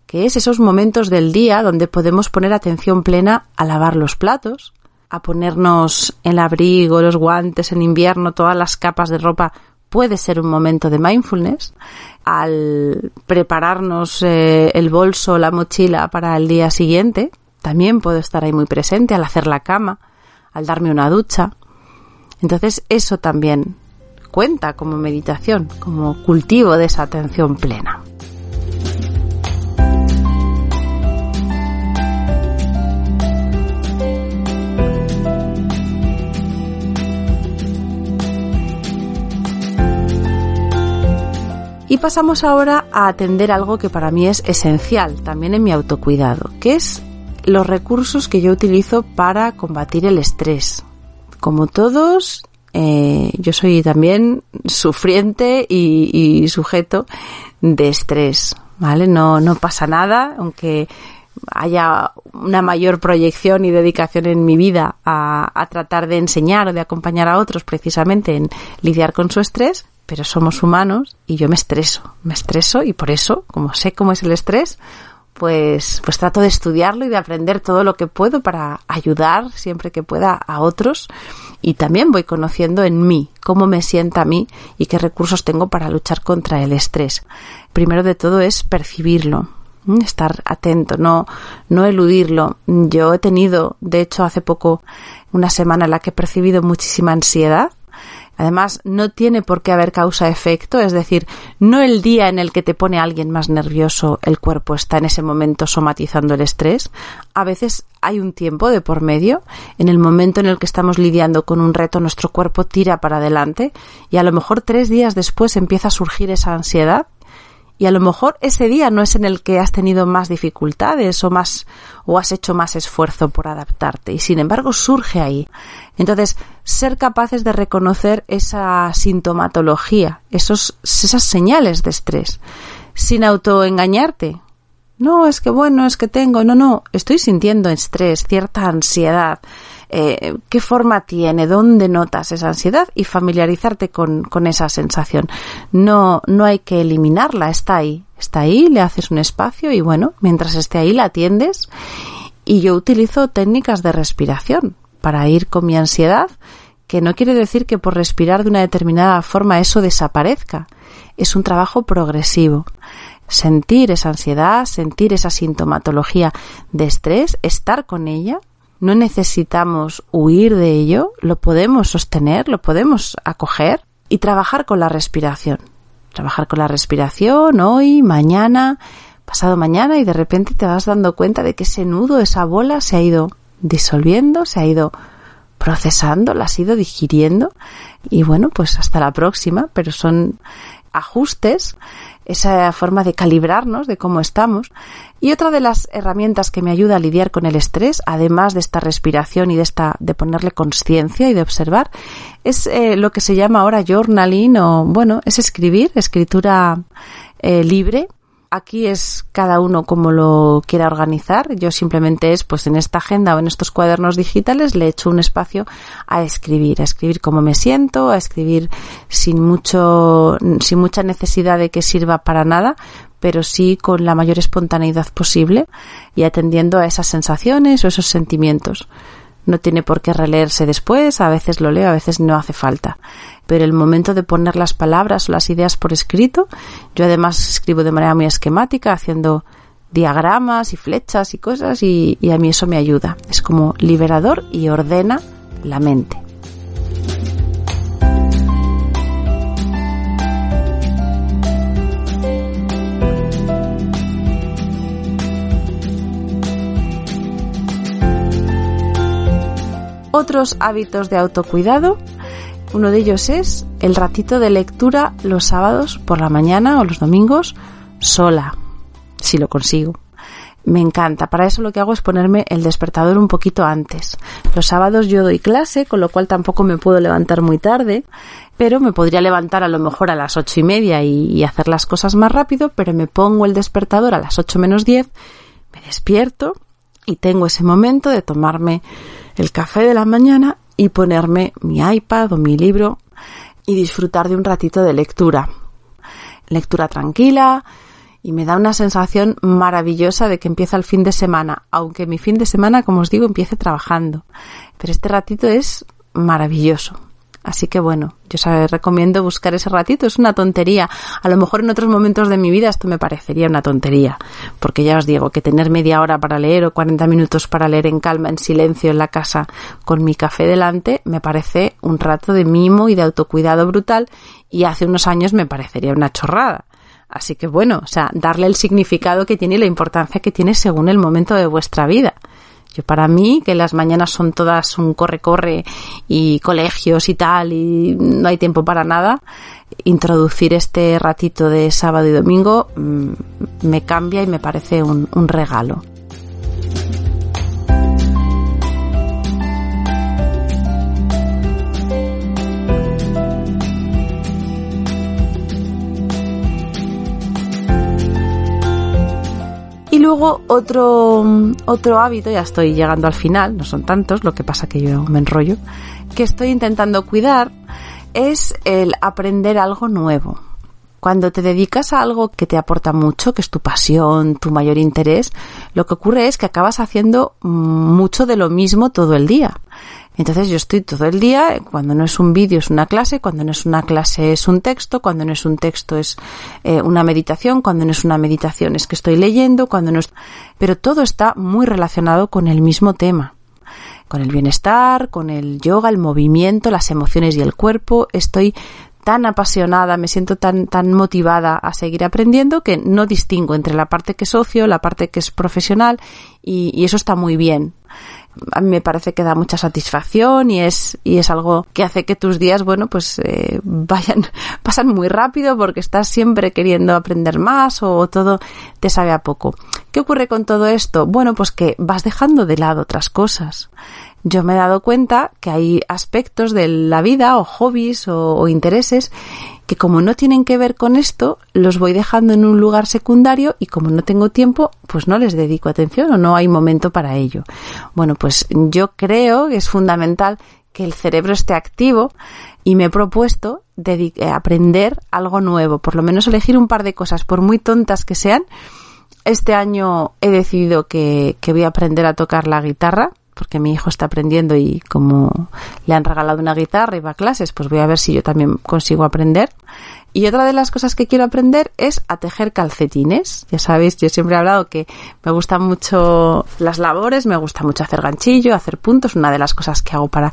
que es esos momentos del día donde podemos poner atención plena a lavar los platos, a ponernos el abrigo, los guantes en invierno, todas las capas de ropa, puede ser un momento de mindfulness. Al prepararnos eh, el bolso, la mochila para el día siguiente, también puedo estar ahí muy presente al hacer la cama, al darme una ducha. Entonces eso también cuenta como meditación, como cultivo de esa atención plena. Y pasamos ahora a atender algo que para mí es esencial también en mi autocuidado, que es los recursos que yo utilizo para combatir el estrés. Como todos, eh, yo soy también sufriente y, sujeto de estrés, ¿vale? No, no pasa nada, aunque haya una mayor proyección y dedicación en mi vida a, a, tratar de enseñar o de acompañar a otros precisamente en lidiar con su estrés, pero somos humanos y yo me estreso, me estreso y por eso, como sé cómo es el estrés, pues, pues trato de estudiarlo y de aprender todo lo que puedo para ayudar siempre que pueda a otros y también voy conociendo en mí cómo me sienta a mí y qué recursos tengo para luchar contra el estrés. Primero de todo es percibirlo, estar atento, no, no eludirlo. Yo he tenido, de hecho, hace poco una semana en la que he percibido muchísima ansiedad Además, no tiene por qué haber causa-efecto, es decir, no el día en el que te pone alguien más nervioso, el cuerpo está en ese momento somatizando el estrés. A veces hay un tiempo de por medio, en el momento en el que estamos lidiando con un reto, nuestro cuerpo tira para adelante y a lo mejor tres días después empieza a surgir esa ansiedad y a lo mejor ese día no es en el que has tenido más dificultades o más o has hecho más esfuerzo por adaptarte y sin embargo surge ahí. Entonces, ser capaces de reconocer esa sintomatología, esos, esas señales de estrés, sin autoengañarte. No, es que bueno, es que tengo, no, no, estoy sintiendo estrés, cierta ansiedad, eh, qué forma tiene, dónde notas esa ansiedad y familiarizarte con, con esa sensación. No, no hay que eliminarla, está ahí, está ahí, le haces un espacio y bueno, mientras esté ahí la atiendes y yo utilizo técnicas de respiración para ir con mi ansiedad, que no quiere decir que por respirar de una determinada forma eso desaparezca. Es un trabajo progresivo. Sentir esa ansiedad, sentir esa sintomatología de estrés, estar con ella, no necesitamos huir de ello, lo podemos sostener, lo podemos acoger y trabajar con la respiración. Trabajar con la respiración hoy, mañana, pasado mañana y de repente te vas dando cuenta de que ese nudo, esa bola se ha ido disolviendo, se ha ido procesando, la has ido digiriendo y bueno, pues hasta la próxima, pero son ajustes, esa forma de calibrarnos de cómo estamos. Y otra de las herramientas que me ayuda a lidiar con el estrés, además de esta respiración y de esta, de ponerle conciencia y de observar, es eh, lo que se llama ahora journaling o, bueno, es escribir, escritura eh, libre, aquí es cada uno como lo quiera organizar. Yo simplemente es, pues en esta agenda o en estos cuadernos digitales le echo un espacio a escribir, a escribir cómo me siento, a escribir sin mucho, sin mucha necesidad de que sirva para nada, pero sí con la mayor espontaneidad posible y atendiendo a esas sensaciones o esos sentimientos. No tiene por qué releerse después, a veces lo leo, a veces no hace falta pero el momento de poner las palabras o las ideas por escrito, yo además escribo de manera muy esquemática, haciendo diagramas y flechas y cosas y, y a mí eso me ayuda. Es como liberador y ordena la mente. Otros hábitos de autocuidado uno de ellos es el ratito de lectura los sábados por la mañana o los domingos sola, si lo consigo. Me encanta. Para eso lo que hago es ponerme el despertador un poquito antes. Los sábados yo doy clase, con lo cual tampoco me puedo levantar muy tarde, pero me podría levantar a lo mejor a las ocho y media y, hacer las cosas más rápido, pero me pongo el despertador a las ocho menos diez, me despierto y tengo ese momento de tomarme el café de la mañana y ponerme mi iPad o mi libro y disfrutar de un ratito de lectura. Lectura tranquila y me da una sensación maravillosa de que empieza el fin de semana, aunque mi fin de semana, como os digo, empiece trabajando. Pero este ratito es maravilloso. Así que bueno, yo os recomiendo buscar ese ratito, es una tontería. A lo mejor en otros momentos de mi vida esto me parecería una tontería, porque ya os digo que tener media hora para leer o 40 minutos para leer en calma, en silencio en la casa, con mi café delante, me parece un rato de mimo y de autocuidado brutal y hace unos años me parecería una chorrada. Así que bueno, o sea, darle el significado que tiene y la importancia que tiene según el momento de vuestra vida. Yo para mí, que las mañanas son todas un corre-corre y colegios y tal y no hay tiempo para nada, introducir este ratito de sábado y domingo mm, me cambia y me parece un, un regalo. Luego otro, otro hábito, ya estoy llegando al final, no son tantos, lo que pasa que yo me enrollo, que estoy intentando cuidar es el aprender algo nuevo. Cuando te dedicas a algo que te aporta mucho, que es tu pasión, tu mayor interés, lo que ocurre es que acabas haciendo mucho de lo mismo todo el día. Entonces yo estoy todo el día, cuando no es un vídeo es una clase, cuando no es una clase es un texto, cuando no es un texto es eh, una meditación, cuando no es una meditación es que estoy leyendo, cuando no es... Pero todo está muy relacionado con el mismo tema con el bienestar, con el yoga, el movimiento, las emociones y el cuerpo. Estoy tan apasionada, me siento tan, tan motivada a seguir aprendiendo que no distingo entre la parte que es ocio, la parte que es profesional y, y eso está muy bien a mí me parece que da mucha satisfacción y es, y es algo que hace que tus días, bueno, pues eh, vayan, pasan muy rápido porque estás siempre queriendo aprender más o todo te sabe a poco. ¿Qué ocurre con todo esto? Bueno, pues que vas dejando de lado otras cosas yo me he dado cuenta que hay aspectos de la vida o hobbies o, intereses que como no tienen que ver con esto, los voy dejando en un lugar secundario y como no tengo tiempo, pues no les dedico atención o no hay momento para ello. Bueno, pues yo creo que es fundamental que el cerebro esté activo y me he propuesto eh, aprender algo nuevo, por lo menos elegir un par de cosas, por muy tontas que sean. Este año he decidido que, que voy a aprender a tocar la guitarra, porque mi hijo está aprendiendo y como le han regalado una guitarra y va a clases, pues voy a ver si yo también consigo aprender. Y otra de las cosas que quiero aprender es a tejer calcetines. Ya sabéis, yo siempre he hablado que me gustan mucho las labores, me gusta mucho hacer ganchillo, hacer puntos, una de las cosas que hago para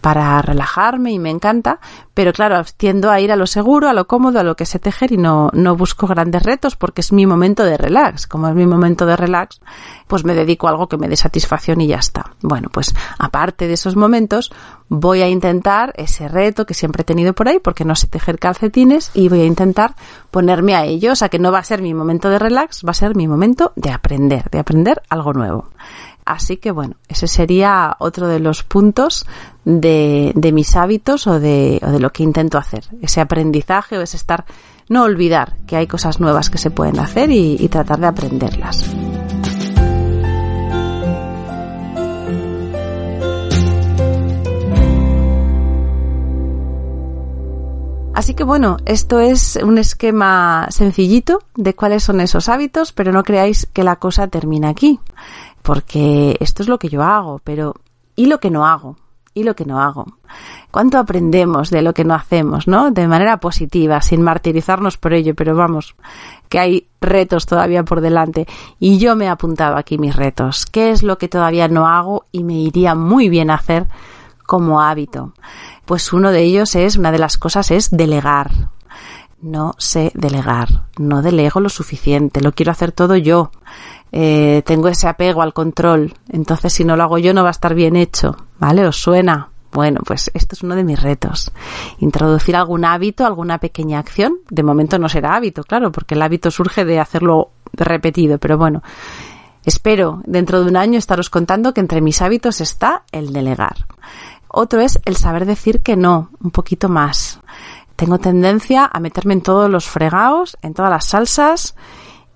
para relajarme y me encanta, pero claro, tiendo a ir a lo seguro, a lo cómodo, a lo que sé tejer y no, no busco grandes retos porque es mi momento de relax. Como es mi momento de relax, pues me dedico a algo que me dé satisfacción y ya está. Bueno, pues aparte de esos momentos, voy a intentar ese reto que siempre he tenido por ahí porque no sé tejer calcetines y voy a intentar ponerme a ello. O sea que no va a ser mi momento de relax, va a ser mi momento de aprender, de aprender algo nuevo. Así que bueno, ese sería otro de los puntos de, de mis hábitos o de, o de lo que intento hacer. Ese aprendizaje o ese estar, no olvidar que hay cosas nuevas que se pueden hacer y, y tratar de aprenderlas. Así que bueno, esto es un esquema sencillito de cuáles son esos hábitos, pero no creáis que la cosa termina aquí porque esto es lo que yo hago, pero ¿y lo que no hago? ¿Y lo que no hago? ¿Cuánto aprendemos de lo que no hacemos, no? De manera positiva, sin martirizarnos por ello, pero vamos, que hay retos todavía por delante. Y yo me he apuntado aquí mis retos. ¿Qué es lo que todavía no hago y me iría muy bien hacer como hábito? Pues uno de ellos es, una de las cosas es delegar. No sé delegar, no delego lo suficiente, lo quiero hacer todo yo eh, tengo ese apego al control, entonces si no lo hago yo no va a estar bien hecho, ¿vale? ¿Os suena? Bueno, pues esto es uno de mis retos. Introducir algún hábito, alguna pequeña acción. De momento no será hábito, claro, porque el hábito surge de hacerlo repetido, pero bueno, espero dentro de un año estaros contando que entre mis hábitos está el delegar. Otro es el saber decir que no, un poquito más. Tengo tendencia a meterme en todos los fregados, en todas las salsas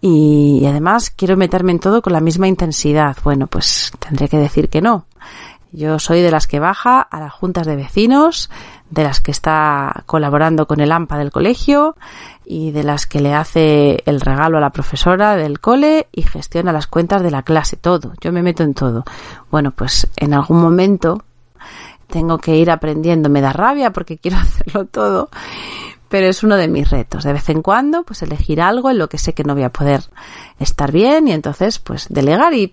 y, además quiero meterme en todo con la misma intensidad. Bueno, pues tendré que decir que no. Yo soy de las que baja a las juntas de vecinos, de las que está colaborando con el AMPA del colegio y de las que le hace el regalo a la profesora del cole y gestiona las cuentas de la clase, todo. Yo me meto en todo. Bueno, pues en algún momento tengo que ir aprendiendo, me da rabia porque quiero hacerlo todo, pero es uno de mis retos. De vez en cuando, pues elegir algo en lo que sé que no voy a poder estar bien y entonces, pues delegar. Y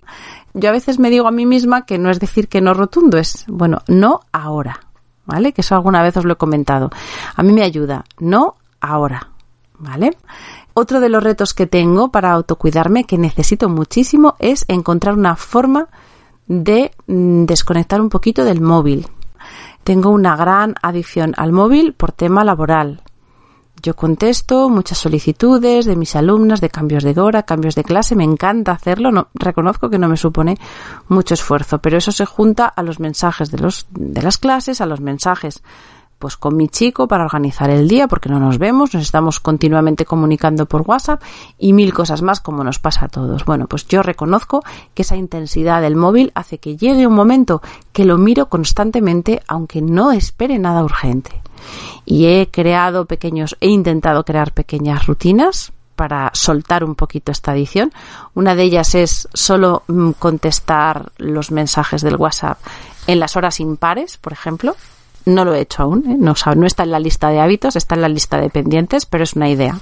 yo a veces me digo a mí misma que no es decir que no rotundo, es, bueno, no ahora, ¿vale? Que eso alguna vez os lo he comentado. A mí me ayuda, no ahora, ¿vale? Otro de los retos que tengo para autocuidarme, que necesito muchísimo, es encontrar una forma de mm, desconectar un poquito del móvil. Tengo una gran adicción al móvil por tema laboral. Yo contesto muchas solicitudes de mis alumnas, de cambios de hora, cambios de clase, me encanta hacerlo, no, reconozco que no me supone mucho esfuerzo, pero eso se junta a los mensajes de, los, de las clases, a los mensajes pues con mi chico para organizar el día porque no nos vemos, nos estamos continuamente comunicando por WhatsApp y mil cosas más como nos pasa a todos. Bueno, pues yo reconozco que esa intensidad del móvil hace que llegue un momento que lo miro constantemente aunque no espere nada urgente. Y he creado pequeños, he intentado crear pequeñas rutinas para soltar un poquito esta edición. Una de ellas es solo mm, contestar los mensajes del WhatsApp en las horas impares, por ejemplo, no lo he hecho aún, ¿eh? no, está en la lista de hábitos, está en la lista de pendientes, pero es una idea.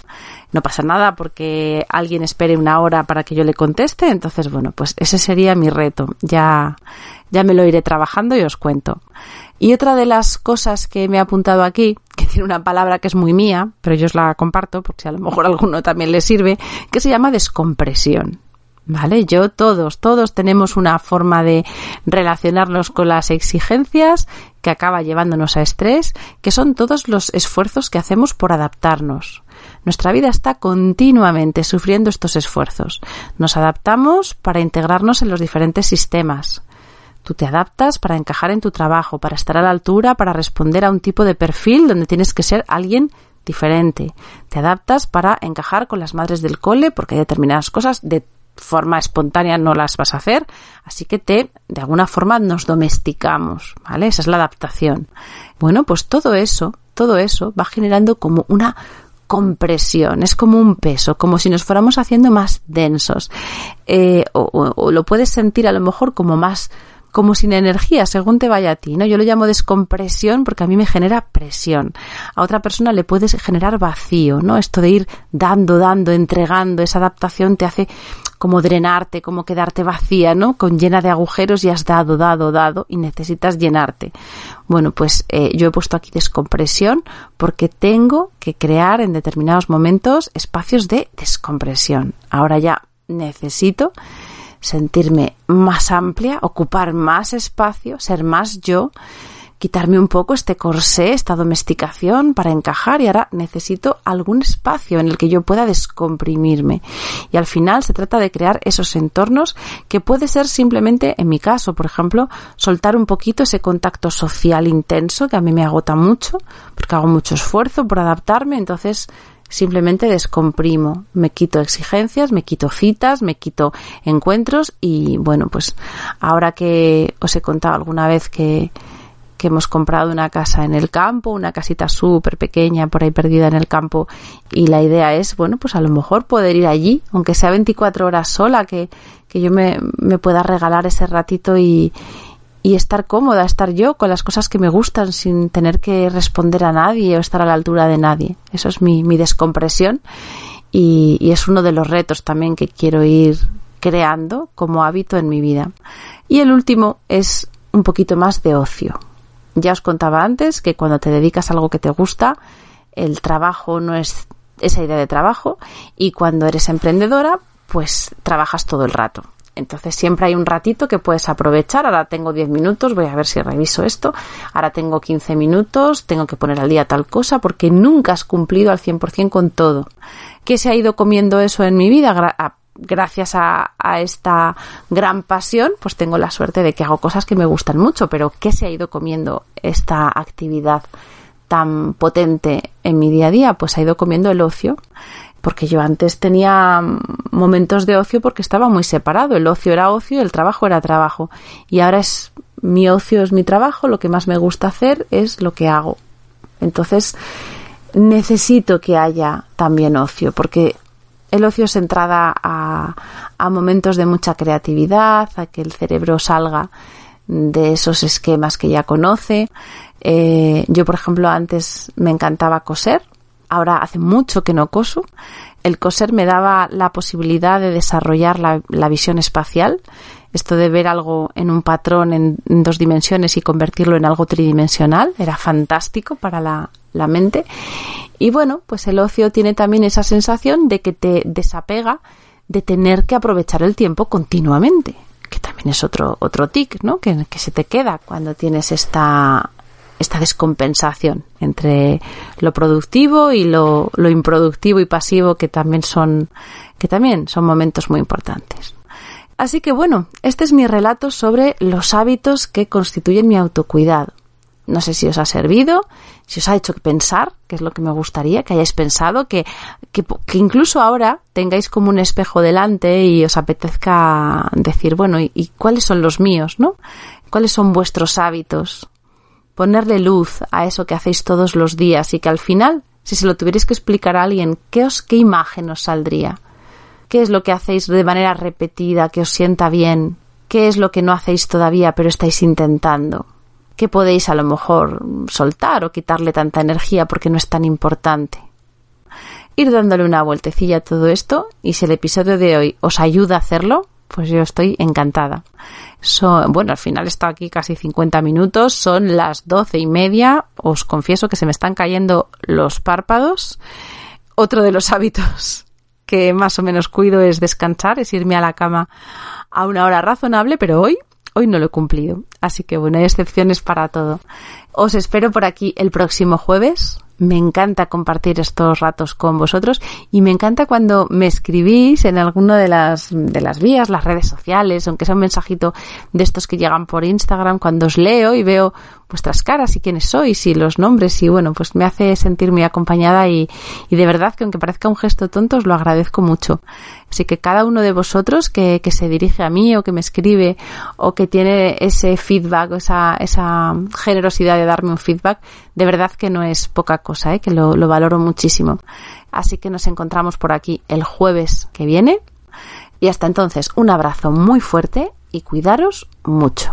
No pasa nada porque alguien espere una hora para que yo le conteste, entonces bueno, pues ese sería mi reto. Ya, ya me lo iré trabajando y os cuento. Y otra de las cosas que me he apuntado aquí, que tiene una palabra que es muy mía, pero yo os la comparto porque a lo mejor a alguno también le sirve, que se llama descompresión. ¿Vale? Yo, todos, todos tenemos una forma de relacionarnos con las exigencias que acaba llevándonos a estrés, que son todos los esfuerzos que hacemos por adaptarnos. Nuestra vida está continuamente sufriendo estos esfuerzos. Nos adaptamos para integrarnos en los diferentes sistemas. Tú te adaptas para encajar en tu trabajo, para estar a la altura, para responder a un tipo de perfil donde tienes que ser alguien diferente. Te adaptas para encajar con las madres del cole porque hay determinadas cosas de forma espontánea no las vas a hacer, así que te, de alguna forma, nos domesticamos, ¿vale? Esa es la adaptación. Bueno, pues todo eso, todo eso va generando como una compresión, es como un peso, como si nos fuéramos haciendo más densos. Eh, o, lo puedes sentir a lo mejor como más como sin energía, según te vaya a ti, ¿no? Yo lo llamo descompresión porque a mí me genera presión. A otra persona le puedes generar vacío, ¿no? Esto de ir dando, dando, entregando, esa adaptación te hace como drenarte, como quedarte vacía, ¿no? Con llena de agujeros y has dado, dado, dado y necesitas llenarte. Bueno, pues eh, yo he puesto aquí descompresión porque tengo que crear en determinados momentos espacios de descompresión. Ahora ya necesito sentirme más amplia, ocupar más espacio, ser más yo, quitarme un poco este corsé, esta domesticación para encajar y ahora necesito algún espacio en el que yo pueda descomprimirme. Y al final se trata de crear esos entornos que puede ser simplemente, en mi caso, por ejemplo, soltar un poquito ese contacto social intenso que a mí me agota mucho, porque hago mucho esfuerzo por adaptarme, entonces simplemente descomprimo, me quito exigencias, me quito citas, me quito encuentros y bueno, pues ahora que os he contado alguna vez que, que hemos comprado una casa en el campo, una casita súper pequeña por ahí perdida en el campo y la idea es, bueno, pues a lo mejor poder ir allí, aunque sea 24 horas sola, que, que yo me, me pueda regalar ese ratito y, y estar cómoda, estar yo con las cosas que me gustan sin tener que responder a nadie o estar a la altura de nadie. Eso es mi, mi descompresión y, y, es uno de los retos también que quiero ir creando como hábito en mi vida. Y el último es un poquito más de ocio. Ya os contaba antes que cuando te dedicas a algo que te gusta, el trabajo no es esa idea de trabajo y cuando eres emprendedora, pues trabajas todo el rato. Entonces siempre hay un ratito que puedes aprovechar. Ahora tengo 10 minutos, voy a ver si reviso esto. Ahora tengo 15 minutos, tengo que poner al día tal cosa porque nunca has cumplido al 100% con todo. ¿Qué se ha ido comiendo eso en mi vida? gracias a, a, esta gran pasión, pues tengo la suerte de que hago cosas que me gustan mucho, pero ¿qué se ha ido comiendo esta actividad tan potente en mi día a día? Pues ha ido comiendo el ocio porque yo antes tenía momentos de ocio porque estaba muy separado. El ocio era ocio y el trabajo era trabajo. Y ahora es mi ocio es mi trabajo, lo que más me gusta hacer es lo que hago. Entonces necesito que haya también ocio porque el ocio es entrada a, a momentos de mucha creatividad, a que el cerebro salga de esos esquemas que ya conoce. Eh, yo, por ejemplo, antes me encantaba coser, ahora hace mucho que no coso. El coser me daba la posibilidad de desarrollar la, visión espacial, esto de ver algo en un patrón en, dos dimensiones y convertirlo en algo tridimensional era fantástico para la, mente. Y bueno, pues el ocio tiene también esa sensación de que te desapega de tener que aprovechar el tiempo continuamente, que también es otro, otro tic, ¿no? Que se te queda cuando tienes esta, esta descompensación entre lo productivo y lo, lo improductivo y pasivo que también son, que también son momentos muy importantes. Así que bueno, este es mi relato sobre los hábitos que constituyen mi autocuidado. No sé si os ha servido, si os ha hecho pensar, que es lo que me gustaría, que hayáis pensado, que, que, incluso ahora tengáis como un espejo delante y os apetezca decir, bueno, ¿y, ¿y cuáles son los míos, no? ¿Cuáles son vuestros hábitos? Ponerle luz a eso que hacéis todos los días y que al final, si se lo tuvierais que explicar a alguien, ¿qué, os, qué imagen os saldría? ¿Qué es lo que hacéis de manera repetida que os sienta bien? ¿Qué es lo que no hacéis todavía pero estáis intentando? ¿Qué podéis a lo mejor soltar o quitarle tanta energía porque no es tan importante? Ir dándole una vueltecilla a todo esto y si el episodio de hoy os ayuda a hacerlo, pues yo estoy encantada. Son, bueno, al final he estado aquí casi 50 minutos, son las doce y media, os confieso que se me están cayendo los párpados. Otro de los hábitos que más o menos cuido es descansar, es irme a la cama a una hora razonable, pero hoy, hoy no lo he cumplido. Así que bueno, hay excepciones para todo. Os espero por aquí el próximo jueves. Me encanta compartir estos ratos con vosotros y me encanta cuando me escribís en alguna de las, de las vías, las redes sociales, aunque sea un mensajito de estos que llegan por Instagram, cuando os leo y veo vuestras caras y quiénes sois y los nombres y bueno, pues me hace sentir muy acompañada y, y de verdad que aunque parezca un gesto tonto os lo agradezco mucho. Así que cada uno de vosotros que, que se dirige a mí o que me escribe o que tiene ese feedback, esa, esa generosidad de darme un feedback, de verdad que no es poca cosa, ¿eh? que lo, lo valoro muchísimo. Así que nos encontramos por aquí el jueves que viene. Y hasta entonces, un abrazo muy fuerte y cuidaros mucho.